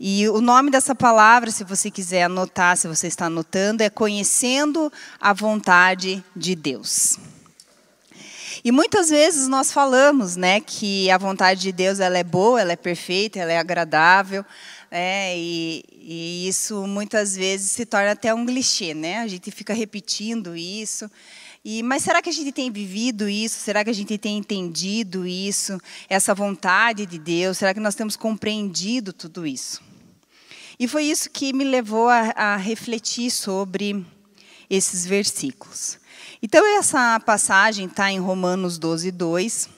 E o nome dessa palavra, se você quiser anotar, se você está anotando, é Conhecendo a Vontade de Deus. E muitas vezes nós falamos, né, que a vontade de Deus ela é boa, ela é perfeita, ela é agradável, né, e, e isso muitas vezes se torna até um clichê, né? A gente fica repetindo isso. E, mas será que a gente tem vivido isso? Será que a gente tem entendido isso? Essa vontade de Deus? Será que nós temos compreendido tudo isso? E foi isso que me levou a, a refletir sobre esses versículos. Então, essa passagem está em Romanos 12, 2,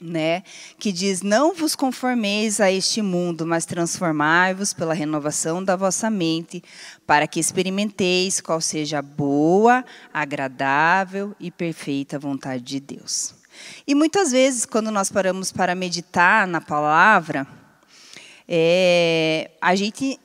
né, que diz: Não vos conformeis a este mundo, mas transformai-vos pela renovação da vossa mente, para que experimenteis qual seja a boa, agradável e perfeita vontade de Deus. E muitas vezes, quando nós paramos para meditar na palavra, é, a gente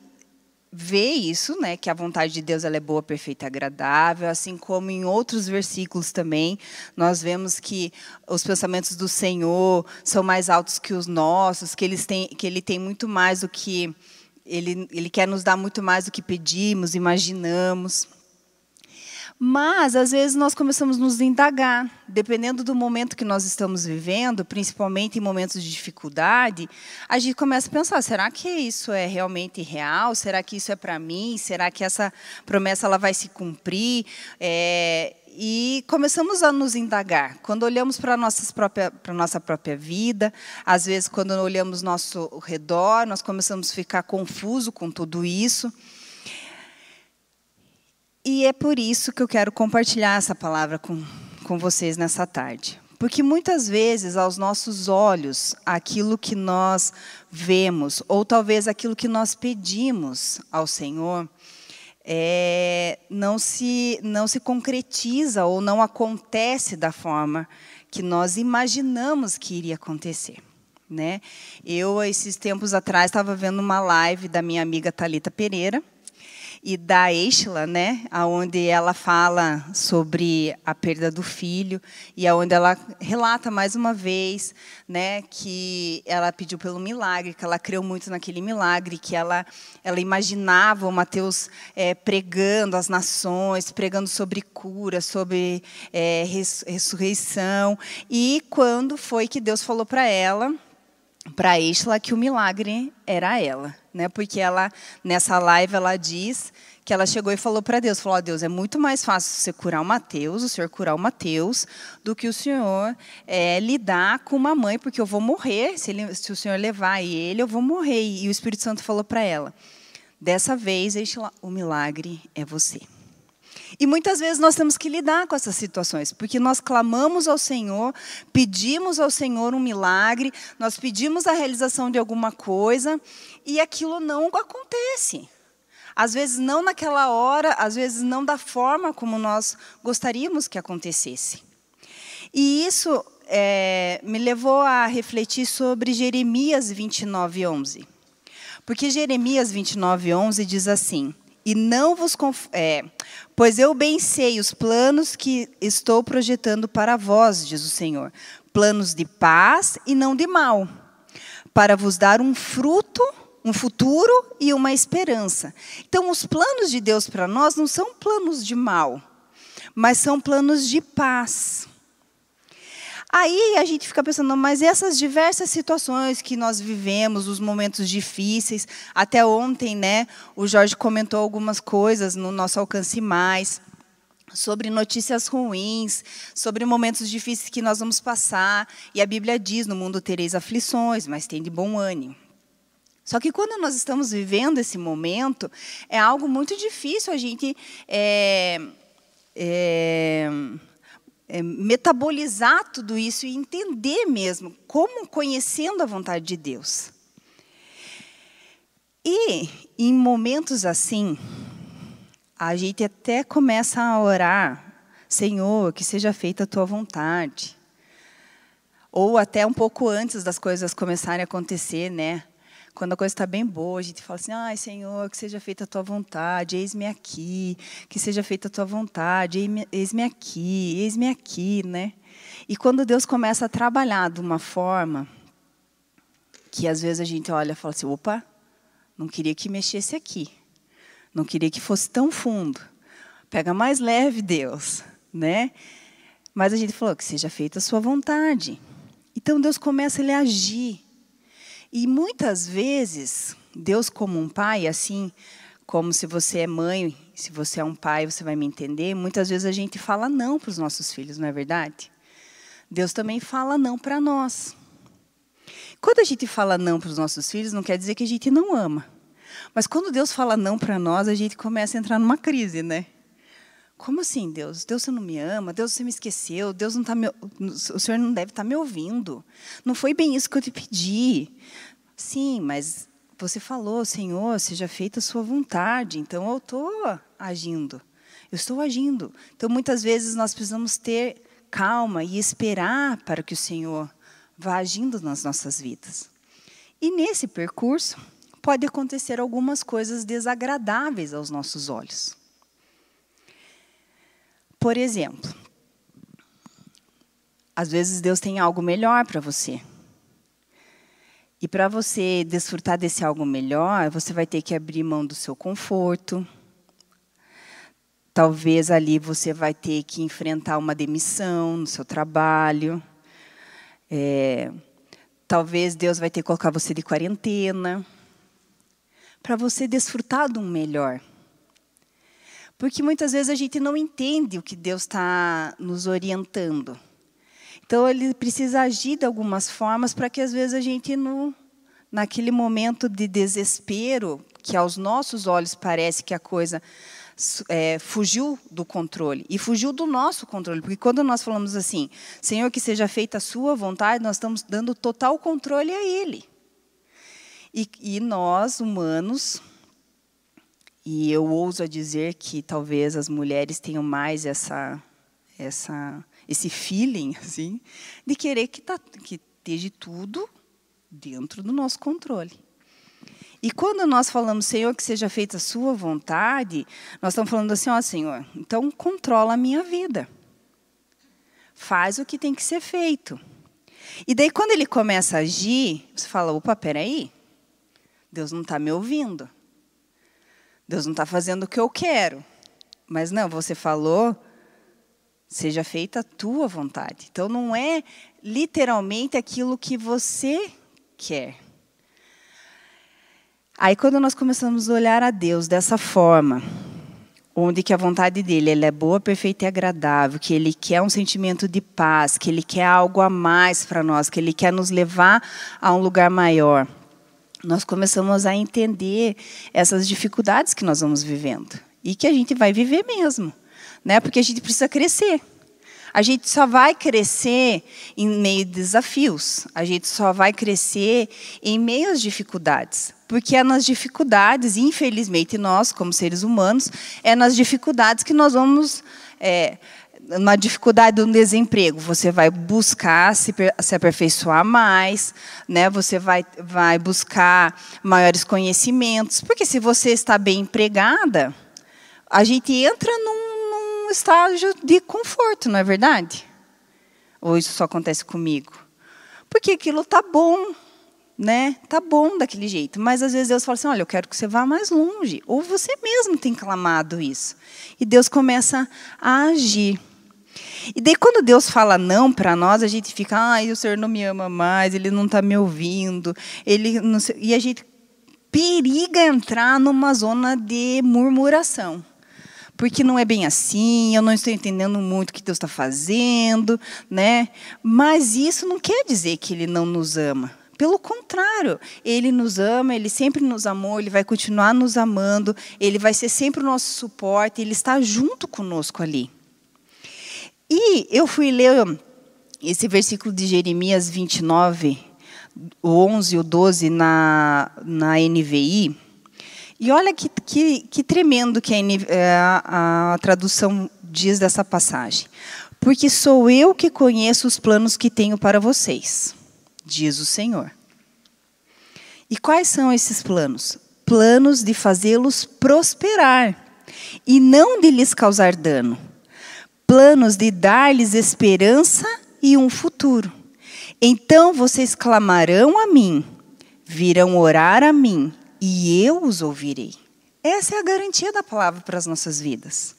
vê isso, né, que a vontade de Deus ela é boa, perfeita, agradável, assim como em outros versículos também, nós vemos que os pensamentos do Senhor são mais altos que os nossos, que eles têm, que ele tem muito mais do que ele, ele quer nos dar muito mais do que pedimos, imaginamos. Mas, às vezes, nós começamos a nos indagar, dependendo do momento que nós estamos vivendo, principalmente em momentos de dificuldade, a gente começa a pensar: será que isso é realmente real? Será que isso é para mim? Será que essa promessa ela vai se cumprir? É, e começamos a nos indagar. Quando olhamos para a nossa própria vida, às vezes, quando olhamos nosso redor, nós começamos a ficar confuso com tudo isso. E é por isso que eu quero compartilhar essa palavra com, com vocês nessa tarde. Porque muitas vezes, aos nossos olhos, aquilo que nós vemos, ou talvez aquilo que nós pedimos ao Senhor, é, não, se, não se concretiza ou não acontece da forma que nós imaginamos que iria acontecer. Né? Eu, esses tempos atrás, estava vendo uma live da minha amiga Talita Pereira, e da Eichla, né, aonde ela fala sobre a perda do filho e aonde ela relata mais uma vez, né, que ela pediu pelo milagre, que ela creu muito naquele milagre, que ela ela imaginava o Mateus é, pregando às nações, pregando sobre cura, sobre é, ressurreição. E quando foi que Deus falou para ela para Isla que o milagre era ela, né? Porque ela nessa live ela diz que ela chegou e falou para Deus, falou: oh, Deus, é muito mais fácil você curar o Mateus, o Senhor curar o Mateus, do que o Senhor é, lidar com uma mãe, porque eu vou morrer se, ele, se o Senhor levar ele, eu vou morrer. E o Espírito Santo falou para ela: dessa vez o milagre é você. E muitas vezes nós temos que lidar com essas situações, porque nós clamamos ao Senhor, pedimos ao Senhor um milagre, nós pedimos a realização de alguma coisa e aquilo não acontece. Às vezes não naquela hora, às vezes não da forma como nós gostaríamos que acontecesse. E isso é, me levou a refletir sobre Jeremias 29, 11. Porque Jeremias 29, 11 diz assim: e não vos é, pois eu bem sei os planos que estou projetando para vós, diz o Senhor, planos de paz e não de mal, para vos dar um fruto, um futuro e uma esperança. Então, os planos de Deus para nós não são planos de mal, mas são planos de paz. Aí a gente fica pensando, mas essas diversas situações que nós vivemos, os momentos difíceis, até ontem, né, o Jorge comentou algumas coisas no nosso alcance mais sobre notícias ruins, sobre momentos difíceis que nós vamos passar, e a Bíblia diz: "No mundo tereis aflições, mas tem de bom ânimo". Só que quando nós estamos vivendo esse momento, é algo muito difícil a gente é, é, é, metabolizar tudo isso e entender mesmo, como conhecendo a vontade de Deus. E em momentos assim, a gente até começa a orar, Senhor, que seja feita a tua vontade. Ou até um pouco antes das coisas começarem a acontecer, né? Quando a coisa está bem boa, a gente fala assim: ai, Senhor, que seja feita a tua vontade, eis-me aqui, que seja feita a tua vontade, eis-me aqui, eis-me aqui, né? E quando Deus começa a trabalhar de uma forma que às vezes a gente olha e fala assim: opa, Não queria que mexesse aqui. Não queria que fosse tão fundo. Pega mais leve, Deus, né? Mas a gente falou que seja feita a sua vontade. Então Deus começa ele a agir. E muitas vezes, Deus como um pai, assim, como se você é mãe, se você é um pai, você vai me entender, muitas vezes a gente fala não para os nossos filhos, não é verdade? Deus também fala não para nós. Quando a gente fala não para os nossos filhos, não quer dizer que a gente não ama. Mas quando Deus fala não para nós, a gente começa a entrar numa crise, né? Como assim, Deus? Deus você não me ama? Deus você me esqueceu? Deus não tá me... o Senhor não deve estar tá me ouvindo. Não foi bem isso que eu te pedi. Sim, mas você falou, Senhor, seja feita a sua vontade. Então eu estou agindo. Eu estou agindo. Então muitas vezes nós precisamos ter calma e esperar para que o Senhor vá agindo nas nossas vidas. E nesse percurso pode acontecer algumas coisas desagradáveis aos nossos olhos. Por exemplo, às vezes Deus tem algo melhor para você. E para você desfrutar desse algo melhor, você vai ter que abrir mão do seu conforto. Talvez ali você vai ter que enfrentar uma demissão no seu trabalho. É, talvez Deus vai ter que colocar você de quarentena para você desfrutar de um melhor. Porque muitas vezes a gente não entende o que Deus está nos orientando. Então, ele precisa agir de algumas formas para que, às vezes, a gente, no, naquele momento de desespero, que aos nossos olhos parece que a coisa é, fugiu do controle. E fugiu do nosso controle. Porque quando nós falamos assim, Senhor, que seja feita a sua vontade, nós estamos dando total controle a Ele. E, e nós, humanos, e eu ouso a dizer que talvez as mulheres tenham mais essa, essa, esse feeling assim, de querer que, tá, que esteja tudo dentro do nosso controle. E quando nós falamos, Senhor, que seja feita a sua vontade, nós estamos falando assim, ó Senhor, então controla a minha vida. Faz o que tem que ser feito. E daí, quando ele começa a agir, você fala, opa, peraí, Deus não está me ouvindo. Deus não está fazendo o que eu quero. Mas não, você falou, seja feita a tua vontade. Então não é literalmente aquilo que você quer. Aí quando nós começamos a olhar a Deus dessa forma, onde que a vontade dele ela é boa, perfeita e agradável, que ele quer um sentimento de paz, que ele quer algo a mais para nós, que ele quer nos levar a um lugar maior nós começamos a entender essas dificuldades que nós vamos vivendo e que a gente vai viver mesmo, né? Porque a gente precisa crescer. A gente só vai crescer em meio de desafios. A gente só vai crescer em meio às dificuldades. Porque é nas dificuldades, infelizmente, nós, como seres humanos, é nas dificuldades que nós vamos é, uma dificuldade do desemprego, você vai buscar se, se aperfeiçoar mais, né? você vai, vai buscar maiores conhecimentos, porque se você está bem empregada, a gente entra num, num estágio de conforto, não é verdade? Ou isso só acontece comigo? Porque aquilo está bom, né? Tá bom daquele jeito, mas às vezes Deus fala assim: "Olha, eu quero que você vá mais longe". Ou você mesmo tem clamado isso. E Deus começa a agir. E daí, quando Deus fala não para nós, a gente fica, ai, o Senhor não me ama mais, Ele não está me ouvindo. Ele. E a gente periga entrar numa zona de murmuração. Porque não é bem assim, eu não estou entendendo muito o que Deus está fazendo, né? Mas isso não quer dizer que Ele não nos ama. Pelo contrário, Ele nos ama, Ele sempre nos amou, Ele vai continuar nos amando, Ele vai ser sempre o nosso suporte, Ele está junto conosco ali. E eu fui ler esse versículo de Jeremias 29, o 11 e o 12 na, na NVI. E olha que, que, que tremendo que é, a, a tradução diz dessa passagem. Porque sou eu que conheço os planos que tenho para vocês, diz o Senhor. E quais são esses planos? Planos de fazê-los prosperar e não de lhes causar dano planos de dar-lhes esperança e um futuro. Então vocês clamarão a mim, virão orar a mim, e eu os ouvirei. Essa é a garantia da palavra para as nossas vidas.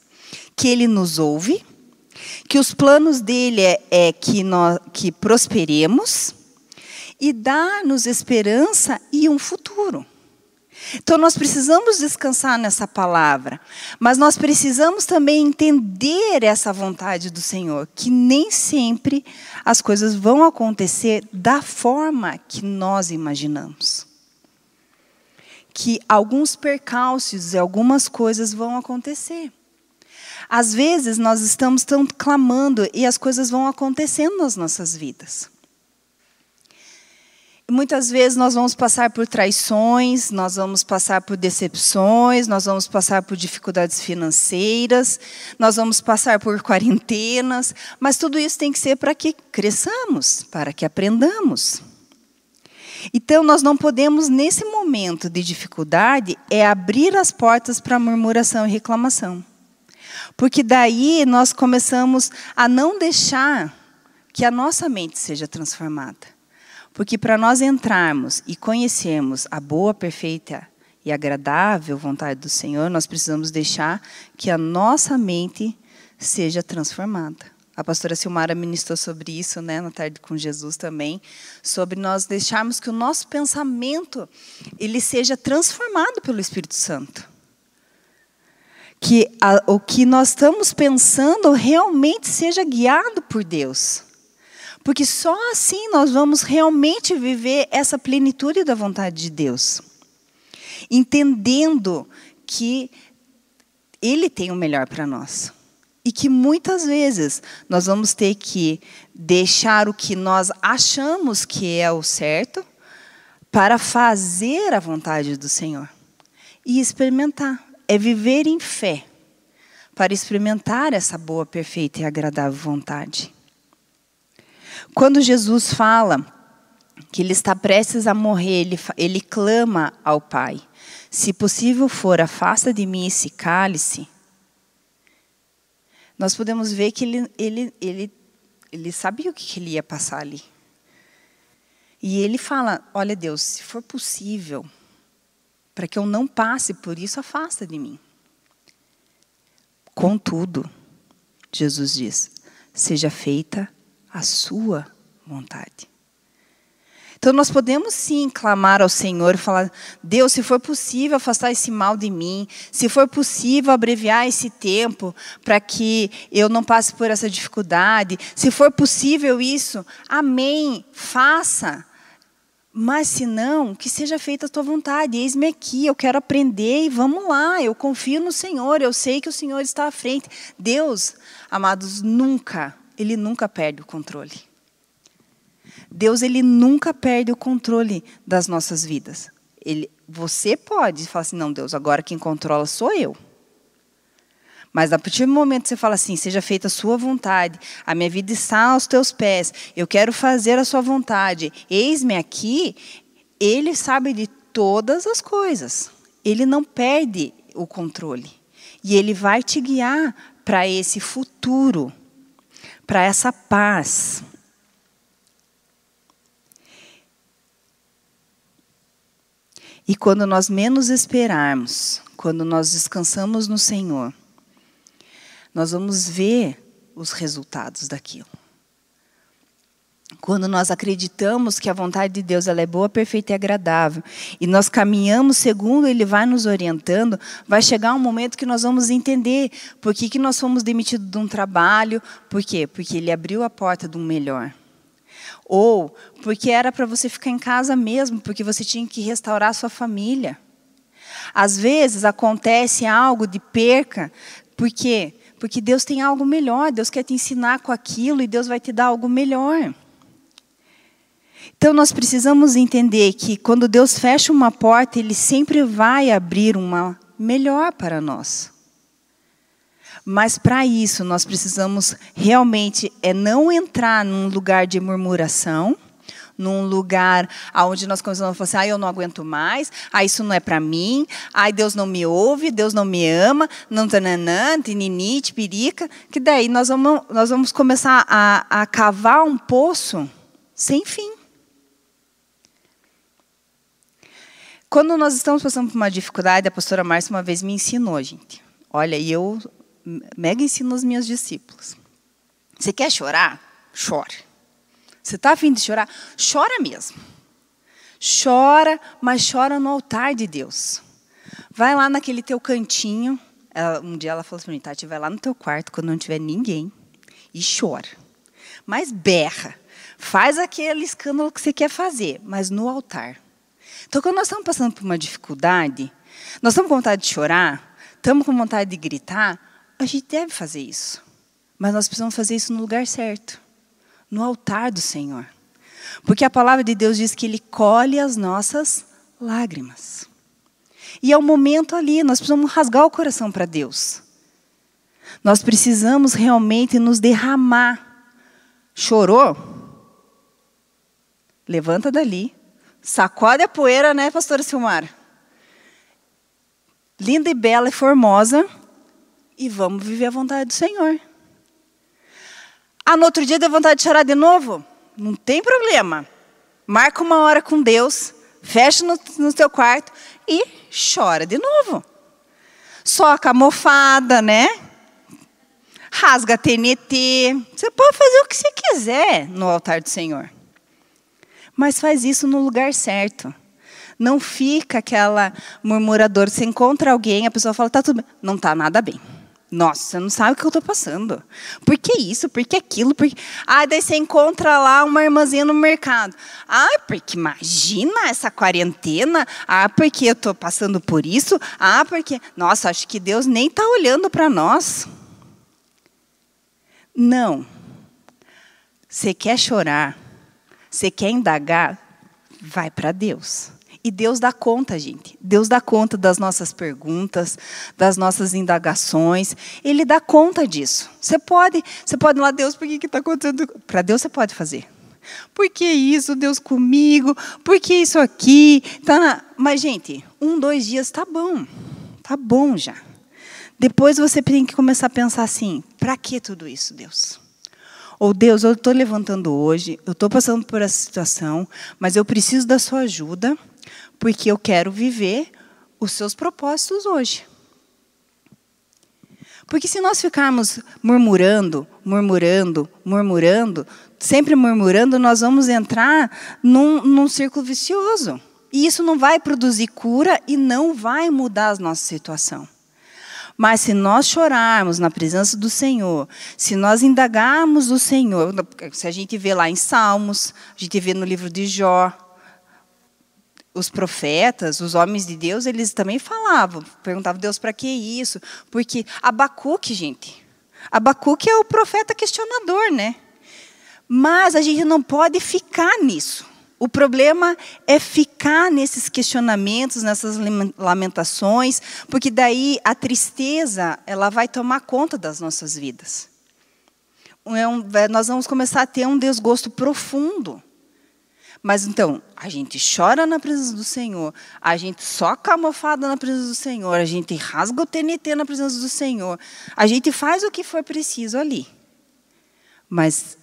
Que Ele nos ouve, que os planos dele é, é que, nós, que prosperemos e dar-nos esperança e um futuro. Então nós precisamos descansar nessa palavra, mas nós precisamos também entender essa vontade do Senhor, que nem sempre as coisas vão acontecer da forma que nós imaginamos. Que alguns percalços e algumas coisas vão acontecer. Às vezes nós estamos tão clamando e as coisas vão acontecendo nas nossas vidas. Muitas vezes nós vamos passar por traições, nós vamos passar por decepções, nós vamos passar por dificuldades financeiras, nós vamos passar por quarentenas, mas tudo isso tem que ser para que cresçamos, para que aprendamos. Então nós não podemos nesse momento de dificuldade é abrir as portas para murmuração e reclamação. Porque daí nós começamos a não deixar que a nossa mente seja transformada. Porque para nós entrarmos e conhecermos a boa, perfeita e agradável vontade do Senhor, nós precisamos deixar que a nossa mente seja transformada. A pastora Silmara ministrou sobre isso, né, na tarde com Jesus também, sobre nós deixarmos que o nosso pensamento ele seja transformado pelo Espírito Santo que a, o que nós estamos pensando realmente seja guiado por Deus. Porque só assim nós vamos realmente viver essa plenitude da vontade de Deus. Entendendo que Ele tem o melhor para nós. E que muitas vezes nós vamos ter que deixar o que nós achamos que é o certo para fazer a vontade do Senhor e experimentar é viver em fé para experimentar essa boa, perfeita e agradável vontade. Quando Jesus fala que ele está prestes a morrer, ele, ele clama ao Pai: Se possível for, afasta de mim esse cálice. Nós podemos ver que ele, ele, ele, ele sabia o que ele ia passar ali. E ele fala: Olha, Deus, se for possível, para que eu não passe por isso, afasta de mim. Contudo, Jesus diz: seja feita a sua vontade. Então nós podemos sim clamar ao Senhor e falar: Deus, se for possível afastar esse mal de mim, se for possível abreviar esse tempo para que eu não passe por essa dificuldade, se for possível isso, amém, faça. Mas se não, que seja feita a tua vontade. Eis-me aqui, eu quero aprender e vamos lá. Eu confio no Senhor, eu sei que o Senhor está à frente. Deus, amados, nunca, ele nunca perde o controle. Deus, ele nunca perde o controle das nossas vidas. Ele, você pode falar assim, não, Deus, agora quem controla sou eu. Mas a partir do momento que você fala assim, seja feita a sua vontade, a minha vida está aos teus pés, eu quero fazer a sua vontade, eis-me aqui, ele sabe de todas as coisas. Ele não perde o controle. E ele vai te guiar para esse futuro, para essa paz. E quando nós menos esperarmos, quando nós descansamos no Senhor, nós vamos ver os resultados daquilo. Quando nós acreditamos que a vontade de Deus ela é boa, perfeita e agradável, e nós caminhamos segundo Ele vai nos orientando, vai chegar um momento que nós vamos entender por que, que nós fomos demitidos de um trabalho, por quê? Porque Ele abriu a porta de um melhor. Ou porque era para você ficar em casa mesmo, porque você tinha que restaurar a sua família. Às vezes acontece algo de perca, porque porque Deus tem algo melhor, Deus quer te ensinar com aquilo e Deus vai te dar algo melhor. Então nós precisamos entender que quando Deus fecha uma porta, Ele sempre vai abrir uma melhor para nós. Mas para isso nós precisamos realmente é não entrar num lugar de murmuração, num lugar onde nós começamos a falar assim, ah, eu não aguento mais, ah, isso não é para mim, ah, Deus não me ouve, Deus não me ama, não tananã, tinini, tipirica, que daí nós vamos, nós vamos começar a, a cavar um poço sem fim. Quando nós estamos passando por uma dificuldade, a pastora Márcia uma vez me ensinou, gente. Olha, e eu mega ensino os meus discípulos. Você quer chorar? Chore. Você está afim de chorar? Chora mesmo. Chora, mas chora no altar de Deus. Vai lá naquele teu cantinho. Um dia ela falou assim, Tati, vai lá no teu quarto quando não tiver ninguém e chora. Mas berra. Faz aquele escândalo que você quer fazer, mas no altar. Então, quando nós estamos passando por uma dificuldade, nós estamos com vontade de chorar, estamos com vontade de gritar, a gente deve fazer isso. Mas nós precisamos fazer isso no lugar certo no altar do Senhor. Porque a palavra de Deus diz que Ele colhe as nossas lágrimas. E é o momento ali, nós precisamos rasgar o coração para Deus. Nós precisamos realmente nos derramar. Chorou? Levanta dali. Sacode a poeira, né, pastora Silmar? Linda e bela e formosa. E vamos viver a vontade do Senhor. Ah, no outro dia deu vontade de chorar de novo? Não tem problema. Marca uma hora com Deus, fecha no, no teu quarto e chora de novo. Soca a mofada, né? Rasga TNT. Você pode fazer o que você quiser no altar do Senhor. Mas faz isso no lugar certo. Não fica aquela murmuradora. Você encontra alguém, a pessoa fala, tá tudo bem. Não está nada bem. Nossa, você não sabe o que eu estou passando. Por que isso? Por que aquilo? Por... Ah, daí você encontra lá uma irmãzinha no mercado. Ah, porque imagina essa quarentena. Ah, porque eu estou passando por isso. Ah, porque. Nossa, acho que Deus nem está olhando para nós. Não. Você quer chorar? Você quer indagar? Vai para Deus. E Deus dá conta, gente. Deus dá conta das nossas perguntas, das nossas indagações. Ele dá conta disso. Você pode, você pode ir lá, Deus, por que está acontecendo? Para Deus você pode fazer. Por que isso, Deus comigo? Por que isso aqui? Tá Mas, gente, um, dois dias tá bom. Tá bom já. Depois você tem que começar a pensar assim: para que tudo isso, Deus? Ou Deus, eu estou levantando hoje, eu estou passando por essa situação, mas eu preciso da sua ajuda porque eu quero viver os seus propósitos hoje. Porque se nós ficarmos murmurando, murmurando, murmurando, sempre murmurando, nós vamos entrar num, num círculo vicioso. E isso não vai produzir cura e não vai mudar a nossa situação. Mas se nós chorarmos na presença do Senhor, se nós indagarmos o Senhor, se a gente vê lá em Salmos, a gente vê no livro de Jó, os profetas, os homens de Deus, eles também falavam, perguntavam Deus para que isso? Porque Abacuque, gente, Abacuque é o profeta questionador, né? Mas a gente não pode ficar nisso. O problema é ficar nesses questionamentos, nessas lamentações, porque daí a tristeza ela vai tomar conta das nossas vidas. É nós vamos começar a ter um desgosto profundo mas então, a gente chora na presença do Senhor, a gente soca a mofada na presença do Senhor, a gente rasga o TNT na presença do Senhor, a gente faz o que for preciso ali. Mas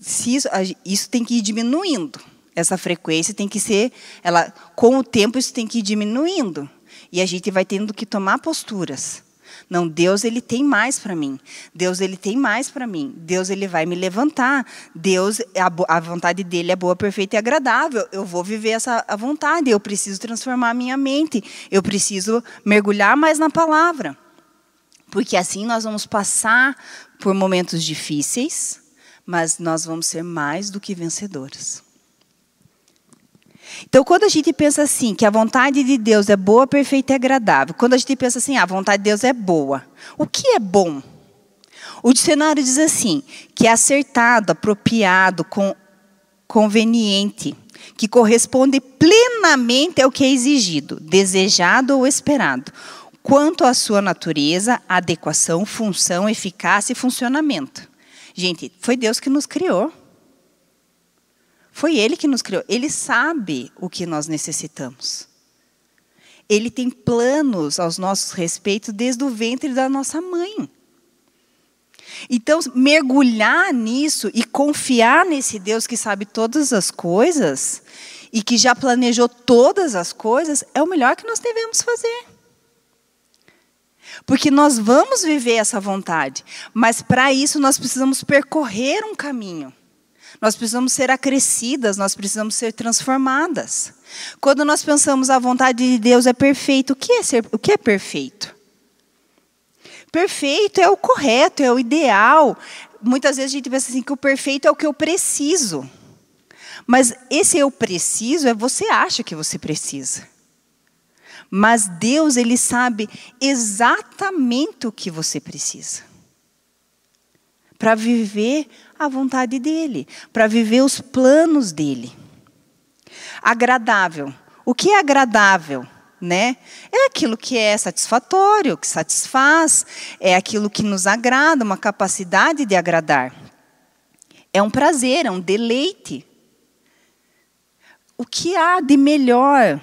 se isso, isso tem que ir diminuindo. Essa frequência tem que ser, ela, com o tempo isso tem que ir diminuindo. E a gente vai tendo que tomar posturas. Não, Deus ele tem mais para mim. Deus ele tem mais para mim. Deus ele vai me levantar. Deus a, a, vontade dele é boa, perfeita e agradável. Eu vou viver essa a vontade. Eu preciso transformar a minha mente. Eu preciso mergulhar mais na palavra. Porque assim nós vamos passar por momentos difíceis, mas nós vamos ser mais do que vencedores. Então, quando a gente pensa assim, que a vontade de Deus é boa, perfeita e agradável, quando a gente pensa assim, ah, a vontade de Deus é boa, o que é bom? O dicionário diz assim, que é acertado, apropriado, com, conveniente, que corresponde plenamente ao que é exigido, desejado ou esperado, quanto à sua natureza, adequação, função, eficácia e funcionamento. Gente, foi Deus que nos criou. Foi Ele que nos criou. Ele sabe o que nós necessitamos. Ele tem planos aos nossos respeitos desde o ventre da nossa mãe. Então, mergulhar nisso e confiar nesse Deus que sabe todas as coisas, e que já planejou todas as coisas, é o melhor que nós devemos fazer. Porque nós vamos viver essa vontade, mas para isso nós precisamos percorrer um caminho. Nós precisamos ser acrescidas, nós precisamos ser transformadas. Quando nós pensamos a vontade de Deus é perfeito, o que é, ser, o que é perfeito? Perfeito é o correto, é o ideal. Muitas vezes a gente pensa assim que o perfeito é o que eu preciso. Mas esse eu preciso é você acha que você precisa. Mas Deus, ele sabe exatamente o que você precisa. Para viver a vontade dele, para viver os planos dele. Agradável. O que é agradável? Né? É aquilo que é satisfatório, que satisfaz, é aquilo que nos agrada, uma capacidade de agradar. É um prazer, é um deleite. O que há de melhor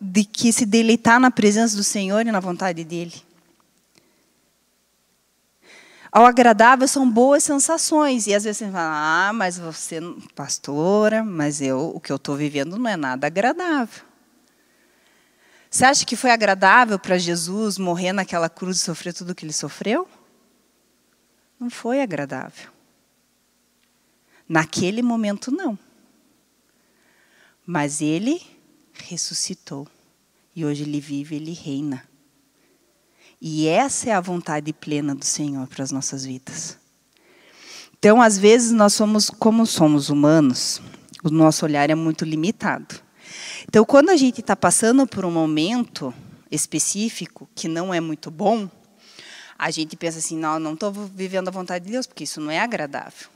de que se deleitar na presença do Senhor e na vontade dele? Ao agradável são boas sensações. E às vezes você fala, ah, mas você, pastora, mas eu, o que eu estou vivendo não é nada agradável. Você acha que foi agradável para Jesus morrer naquela cruz e sofrer tudo o que ele sofreu? Não foi agradável. Naquele momento, não. Mas ele ressuscitou. E hoje ele vive, ele reina. E essa é a vontade plena do Senhor para as nossas vidas. Então, às vezes, nós somos, como somos humanos, o nosso olhar é muito limitado. Então, quando a gente está passando por um momento específico que não é muito bom, a gente pensa assim: não, não estou vivendo a vontade de Deus, porque isso não é agradável.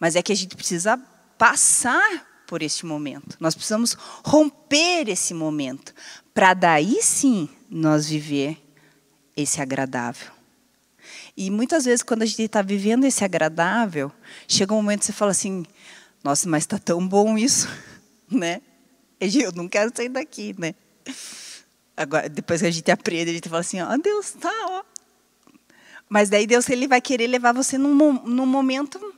Mas é que a gente precisa passar por este momento. Nós precisamos romper esse momento para daí sim nós viver esse agradável. E muitas vezes, quando a gente está vivendo esse agradável, chega um momento que você fala assim: nossa, mas está tão bom isso, né? Eu não quero sair daqui, né? Agora, depois que a gente aprende, a gente fala assim: ó, oh, Deus, tá, ó. Mas daí Deus ele vai querer levar você num, num momento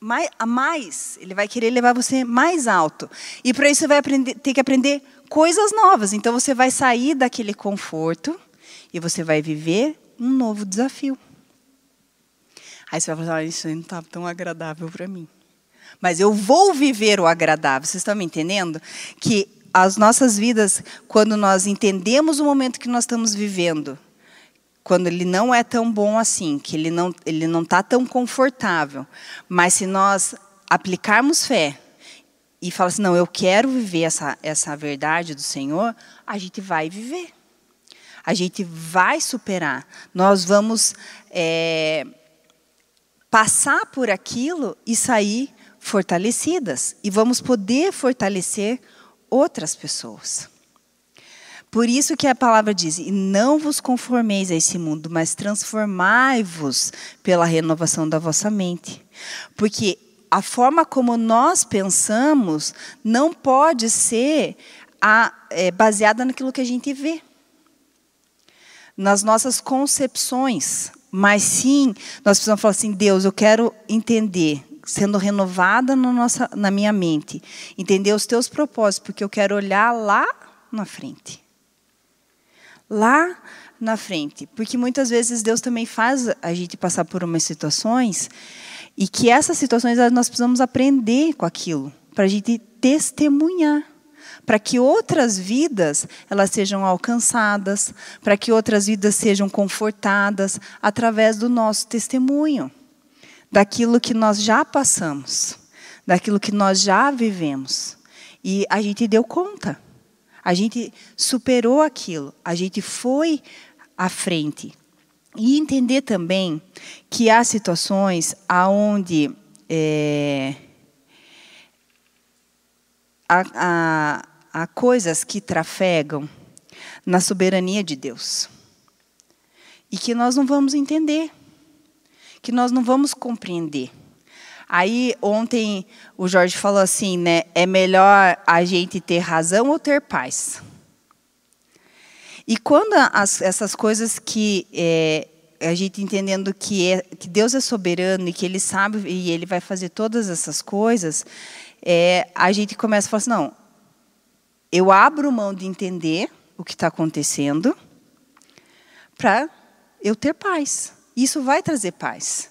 mais, a mais, ele vai querer levar você mais alto. E para isso você vai aprender, ter que aprender coisas novas. Então você vai sair daquele conforto e você vai viver um novo desafio. Aí você vai falar, ah, isso não está tão agradável para mim. Mas eu vou viver o agradável. Vocês estão me entendendo? Que as nossas vidas, quando nós entendemos o momento que nós estamos vivendo, quando ele não é tão bom assim, que ele não ele não está tão confortável, mas se nós aplicarmos fé e falar assim, não, eu quero viver essa essa verdade do Senhor, a gente vai viver a gente vai superar. Nós vamos é, passar por aquilo e sair fortalecidas. E vamos poder fortalecer outras pessoas. Por isso que a palavra diz: e não vos conformeis a esse mundo, mas transformai-vos pela renovação da vossa mente. Porque a forma como nós pensamos não pode ser a, é, baseada naquilo que a gente vê nas nossas concepções, mas sim, nós precisamos falar assim: Deus, eu quero entender, sendo renovada na, nossa, na minha mente, entender os teus propósitos, porque eu quero olhar lá na frente. Lá na frente. Porque muitas vezes Deus também faz a gente passar por umas situações e que essas situações nós precisamos aprender com aquilo, para a gente testemunhar para que outras vidas elas sejam alcançadas, para que outras vidas sejam confortadas através do nosso testemunho, daquilo que nós já passamos, daquilo que nós já vivemos. E a gente deu conta. A gente superou aquilo, a gente foi à frente. E entender também que há situações aonde é, a, a, há coisas que trafegam na soberania de Deus e que nós não vamos entender, que nós não vamos compreender. Aí ontem o Jorge falou assim, né? É melhor a gente ter razão ou ter paz. E quando as, essas coisas que é, a gente entendendo que, é, que Deus é soberano e que Ele sabe e Ele vai fazer todas essas coisas, é, a gente começa a falar assim, não, eu abro mão de entender o que está acontecendo para eu ter paz. Isso vai trazer paz.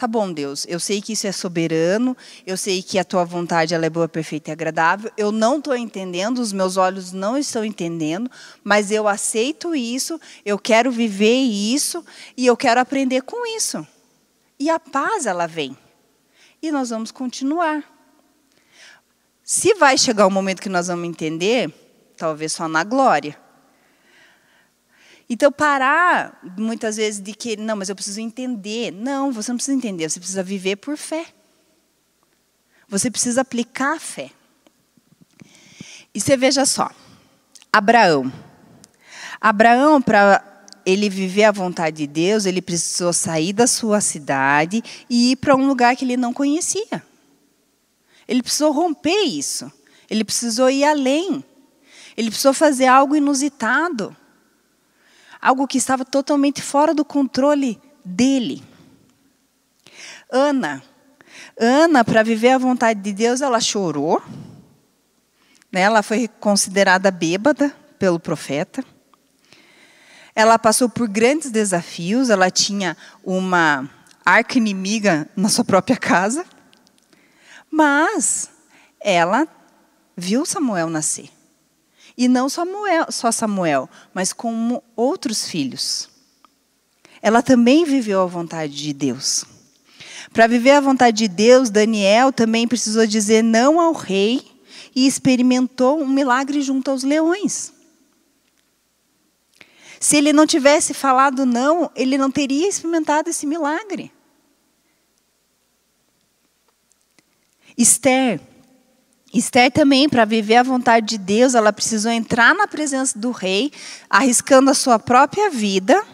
Tá bom, Deus, eu sei que isso é soberano, eu sei que a tua vontade ela é boa, perfeita e agradável. Eu não estou entendendo, os meus olhos não estão entendendo, mas eu aceito isso, eu quero viver isso e eu quero aprender com isso. E a paz ela vem. E nós vamos continuar. Se vai chegar o momento que nós vamos entender, talvez só na glória. Então, parar, muitas vezes, de que, não, mas eu preciso entender. Não, você não precisa entender, você precisa viver por fé. Você precisa aplicar a fé. E você veja só, Abraão. Abraão, para ele viver a vontade de Deus, ele precisou sair da sua cidade e ir para um lugar que ele não conhecia. Ele precisou romper isso. Ele precisou ir além. Ele precisou fazer algo inusitado algo que estava totalmente fora do controle dele. Ana, Ana, para viver a vontade de Deus, ela chorou. Né? Ela foi considerada bêbada pelo profeta. Ela passou por grandes desafios. Ela tinha uma arca inimiga na sua própria casa. Mas ela viu Samuel nascer. E não Samuel, só Samuel, mas como outros filhos. Ela também viveu a vontade de Deus. Para viver a vontade de Deus, Daniel também precisou dizer não ao rei e experimentou um milagre junto aos leões. Se ele não tivesse falado não, ele não teria experimentado esse milagre. Esther Esther também, para viver a vontade de Deus, ela precisou entrar na presença do rei, arriscando a sua própria vida,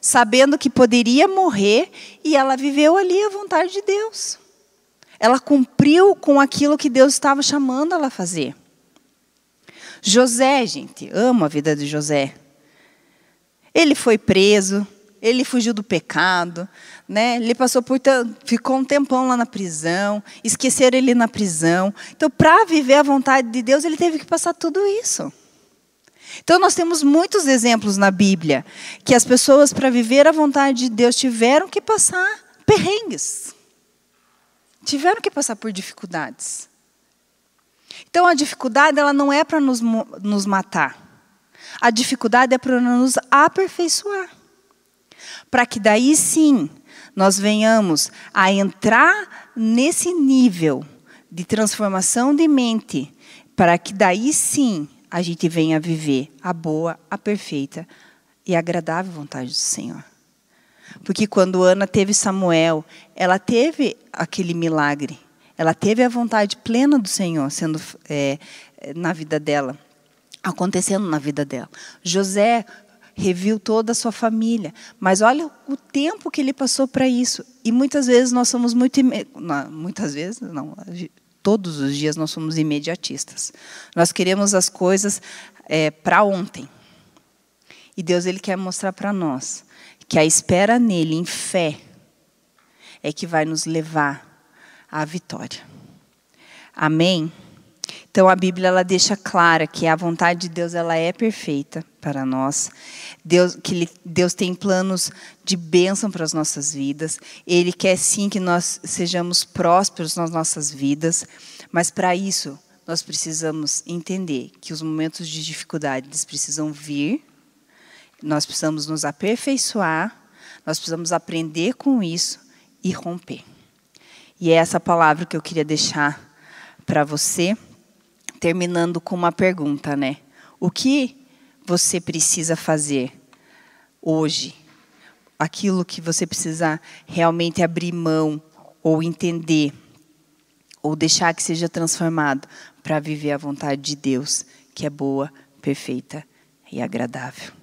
sabendo que poderia morrer, e ela viveu ali a vontade de Deus. Ela cumpriu com aquilo que Deus estava chamando ela a fazer. José, gente, amo a vida de José. Ele foi preso, ele fugiu do pecado, né? Ele passou por ficou um tempão lá na prisão, esqueceram ele na prisão. Então, para viver a vontade de Deus, ele teve que passar tudo isso. Então, nós temos muitos exemplos na Bíblia que as pessoas, para viver a vontade de Deus, tiveram que passar perrengues, tiveram que passar por dificuldades. Então, a dificuldade ela não é para nos, nos matar, a dificuldade é para nos aperfeiçoar para que daí sim nós venhamos a entrar nesse nível de transformação de mente, para que daí sim a gente venha viver a boa, a perfeita e agradável vontade do Senhor. Porque quando Ana teve Samuel, ela teve aquele milagre, ela teve a vontade plena do Senhor sendo é, na vida dela, acontecendo na vida dela. José reviu toda a sua família. Mas olha o tempo que ele passou para isso. E muitas vezes nós somos muito. Muitas vezes, não. Todos os dias nós somos imediatistas. Nós queremos as coisas é, para ontem. E Deus ele quer mostrar para nós que a espera nele, em fé, é que vai nos levar à vitória. Amém? Então a Bíblia ela deixa clara que a vontade de Deus ela é perfeita para nós. Deus que ele, Deus tem planos de bênção para as nossas vidas. Ele quer sim que nós sejamos prósperos nas nossas vidas, mas para isso nós precisamos entender que os momentos de dificuldade precisam vir. Nós precisamos nos aperfeiçoar, nós precisamos aprender com isso e romper. E é essa palavra que eu queria deixar para você terminando com uma pergunta, né? O que você precisa fazer hoje? Aquilo que você precisa realmente abrir mão ou entender ou deixar que seja transformado para viver a vontade de Deus, que é boa, perfeita e agradável.